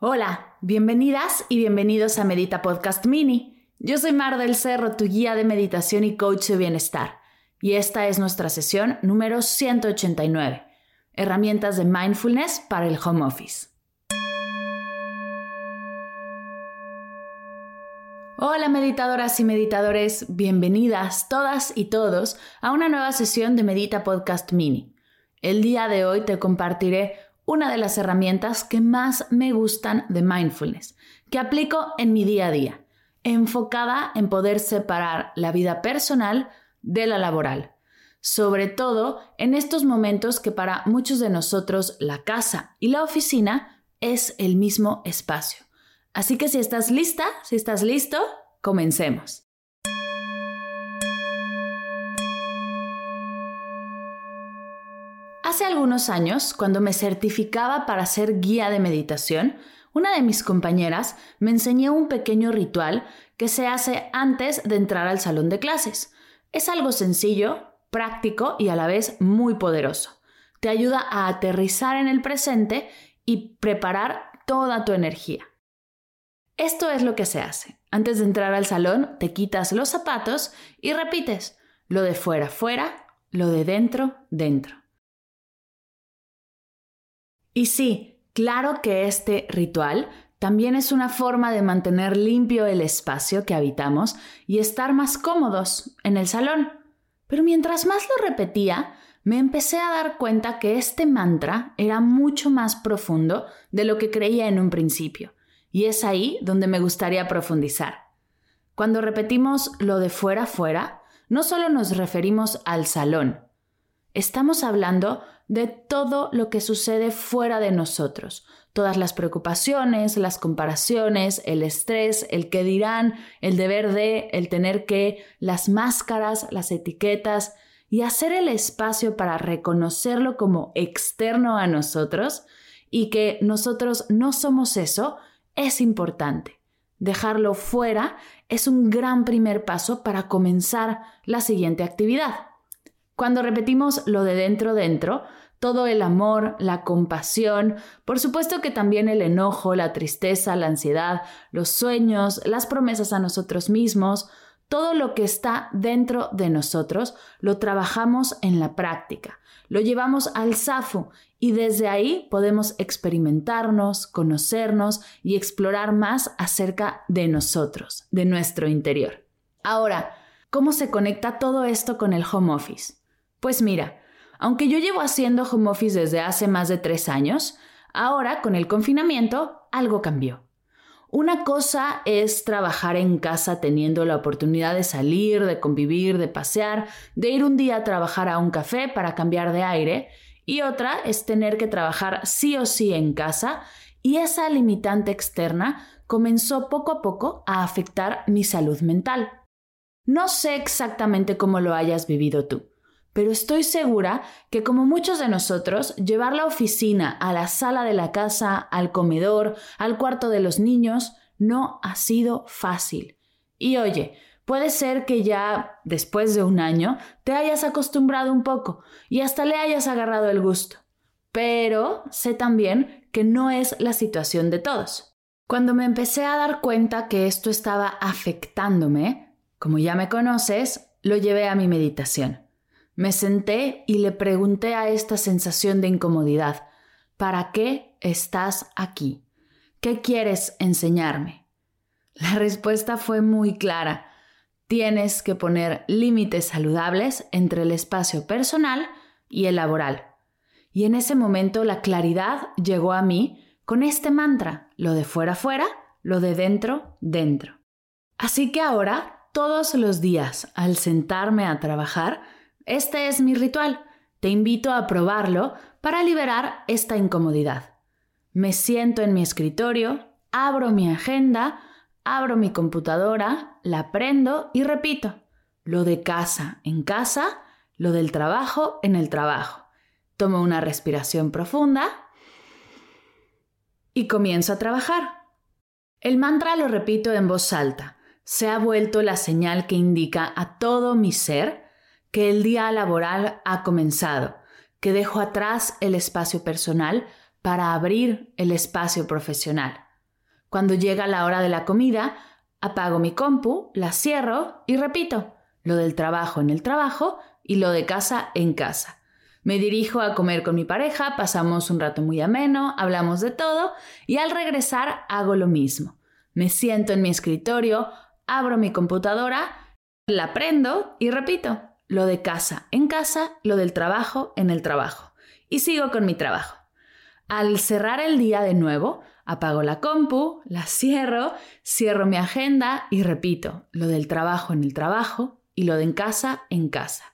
Hola, bienvenidas y bienvenidos a Medita Podcast Mini. Yo soy Mar del Cerro, tu guía de meditación y coach de bienestar, y esta es nuestra sesión número 189, herramientas de mindfulness para el home office. Hola meditadoras y meditadores, bienvenidas todas y todos a una nueva sesión de Medita Podcast Mini. El día de hoy te compartiré una de las herramientas que más me gustan de mindfulness, que aplico en mi día a día, enfocada en poder separar la vida personal de la laboral, sobre todo en estos momentos que para muchos de nosotros la casa y la oficina es el mismo espacio. Así que si estás lista, si estás listo, comencemos. Hace algunos años, cuando me certificaba para ser guía de meditación, una de mis compañeras me enseñó un pequeño ritual que se hace antes de entrar al salón de clases. Es algo sencillo, práctico y a la vez muy poderoso. Te ayuda a aterrizar en el presente y preparar toda tu energía. Esto es lo que se hace. Antes de entrar al salón, te quitas los zapatos y repites lo de fuera, fuera, lo de dentro, dentro. Y sí, claro que este ritual también es una forma de mantener limpio el espacio que habitamos y estar más cómodos en el salón. Pero mientras más lo repetía, me empecé a dar cuenta que este mantra era mucho más profundo de lo que creía en un principio. Y es ahí donde me gustaría profundizar. Cuando repetimos lo de fuera fuera, no solo nos referimos al salón, estamos hablando de todo lo que sucede fuera de nosotros. Todas las preocupaciones, las comparaciones, el estrés, el que dirán, el deber de, el tener que, las máscaras, las etiquetas y hacer el espacio para reconocerlo como externo a nosotros y que nosotros no somos eso, es importante. Dejarlo fuera es un gran primer paso para comenzar la siguiente actividad. Cuando repetimos lo de dentro dentro, todo el amor, la compasión, por supuesto que también el enojo, la tristeza, la ansiedad, los sueños, las promesas a nosotros mismos, todo lo que está dentro de nosotros lo trabajamos en la práctica, lo llevamos al SAFU y desde ahí podemos experimentarnos, conocernos y explorar más acerca de nosotros, de nuestro interior. Ahora, ¿cómo se conecta todo esto con el home office? Pues mira, aunque yo llevo haciendo home office desde hace más de tres años, ahora con el confinamiento algo cambió. Una cosa es trabajar en casa teniendo la oportunidad de salir, de convivir, de pasear, de ir un día a trabajar a un café para cambiar de aire, y otra es tener que trabajar sí o sí en casa, y esa limitante externa comenzó poco a poco a afectar mi salud mental. No sé exactamente cómo lo hayas vivido tú pero estoy segura que como muchos de nosotros, llevar la oficina a la sala de la casa, al comedor, al cuarto de los niños, no ha sido fácil. Y oye, puede ser que ya después de un año te hayas acostumbrado un poco y hasta le hayas agarrado el gusto. Pero sé también que no es la situación de todos. Cuando me empecé a dar cuenta que esto estaba afectándome, como ya me conoces, lo llevé a mi meditación. Me senté y le pregunté a esta sensación de incomodidad, ¿para qué estás aquí? ¿Qué quieres enseñarme? La respuesta fue muy clara. Tienes que poner límites saludables entre el espacio personal y el laboral. Y en ese momento la claridad llegó a mí con este mantra, lo de fuera fuera, lo de dentro dentro. Así que ahora, todos los días, al sentarme a trabajar, este es mi ritual. Te invito a probarlo para liberar esta incomodidad. Me siento en mi escritorio, abro mi agenda, abro mi computadora, la prendo y repito. Lo de casa en casa, lo del trabajo en el trabajo. Tomo una respiración profunda y comienzo a trabajar. El mantra lo repito en voz alta. Se ha vuelto la señal que indica a todo mi ser que el día laboral ha comenzado, que dejo atrás el espacio personal para abrir el espacio profesional. Cuando llega la hora de la comida, apago mi compu, la cierro y repito, lo del trabajo en el trabajo y lo de casa en casa. Me dirijo a comer con mi pareja, pasamos un rato muy ameno, hablamos de todo y al regresar hago lo mismo. Me siento en mi escritorio, abro mi computadora, la prendo y repito, lo de casa en casa, lo del trabajo en el trabajo. Y sigo con mi trabajo. Al cerrar el día de nuevo, apago la compu, la cierro, cierro mi agenda y repito, lo del trabajo en el trabajo y lo de en casa en casa.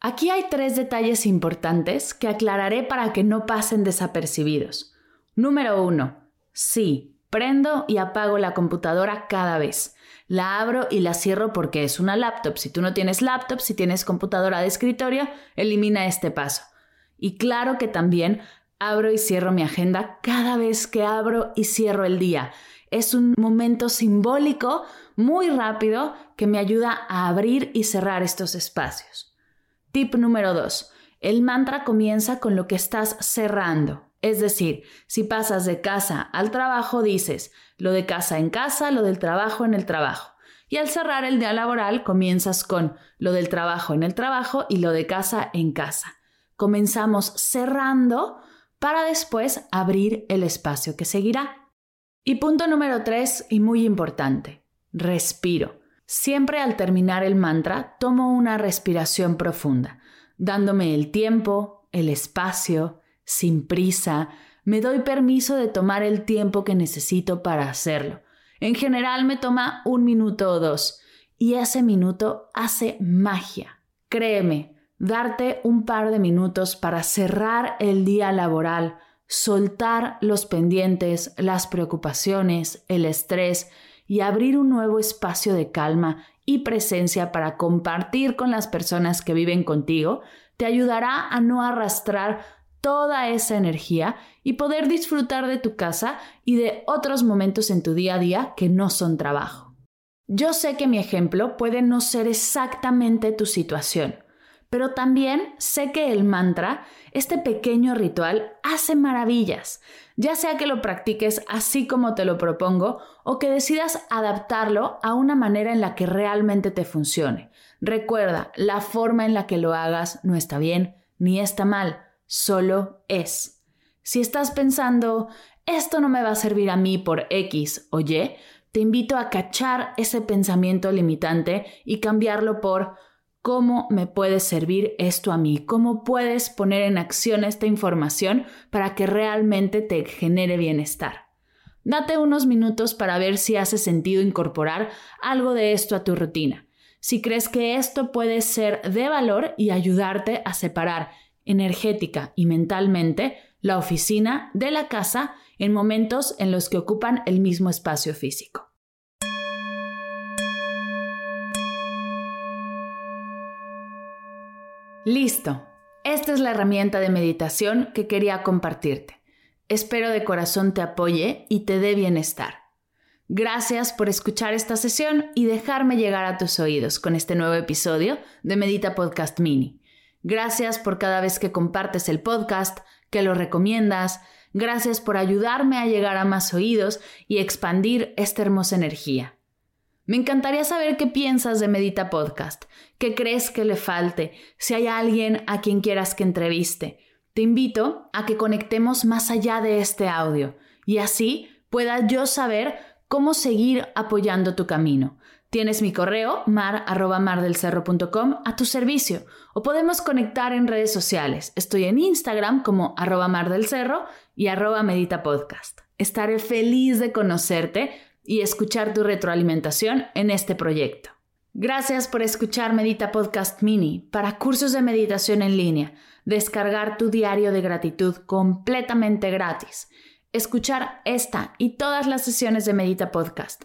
Aquí hay tres detalles importantes que aclararé para que no pasen desapercibidos. Número uno, sí, prendo y apago la computadora cada vez. La abro y la cierro porque es una laptop. Si tú no tienes laptop, si tienes computadora de escritorio, elimina este paso. Y claro que también abro y cierro mi agenda cada vez que abro y cierro el día. Es un momento simbólico muy rápido que me ayuda a abrir y cerrar estos espacios. Tip número 2. El mantra comienza con lo que estás cerrando. Es decir, si pasas de casa al trabajo, dices lo de casa en casa, lo del trabajo en el trabajo. Y al cerrar el día laboral, comienzas con lo del trabajo en el trabajo y lo de casa en casa. Comenzamos cerrando para después abrir el espacio que seguirá. Y punto número tres, y muy importante, respiro. Siempre al terminar el mantra, tomo una respiración profunda, dándome el tiempo, el espacio, sin prisa, me doy permiso de tomar el tiempo que necesito para hacerlo. En general me toma un minuto o dos, y ese minuto hace magia. Créeme, darte un par de minutos para cerrar el día laboral, soltar los pendientes, las preocupaciones, el estrés y abrir un nuevo espacio de calma y presencia para compartir con las personas que viven contigo, te ayudará a no arrastrar toda esa energía y poder disfrutar de tu casa y de otros momentos en tu día a día que no son trabajo. Yo sé que mi ejemplo puede no ser exactamente tu situación, pero también sé que el mantra, este pequeño ritual, hace maravillas, ya sea que lo practiques así como te lo propongo o que decidas adaptarlo a una manera en la que realmente te funcione. Recuerda, la forma en la que lo hagas no está bien ni está mal solo es. Si estás pensando, esto no me va a servir a mí por X o Y, te invito a cachar ese pensamiento limitante y cambiarlo por cómo me puede servir esto a mí, cómo puedes poner en acción esta información para que realmente te genere bienestar. Date unos minutos para ver si hace sentido incorporar algo de esto a tu rutina. Si crees que esto puede ser de valor y ayudarte a separar energética y mentalmente la oficina de la casa en momentos en los que ocupan el mismo espacio físico. Listo. Esta es la herramienta de meditación que quería compartirte. Espero de corazón te apoye y te dé bienestar. Gracias por escuchar esta sesión y dejarme llegar a tus oídos con este nuevo episodio de Medita Podcast Mini. Gracias por cada vez que compartes el podcast, que lo recomiendas. Gracias por ayudarme a llegar a más oídos y expandir esta hermosa energía. Me encantaría saber qué piensas de Medita Podcast, qué crees que le falte, si hay alguien a quien quieras que entreviste. Te invito a que conectemos más allá de este audio y así pueda yo saber cómo seguir apoyando tu camino. Tienes mi correo mar@mardelcerro.com a tu servicio o podemos conectar en redes sociales. Estoy en Instagram como arroba mardelcerro y arroba meditapodcast. Estaré feliz de conocerte y escuchar tu retroalimentación en este proyecto. Gracias por escuchar Medita Podcast Mini para cursos de meditación en línea, descargar tu diario de gratitud completamente gratis, escuchar esta y todas las sesiones de Medita Podcast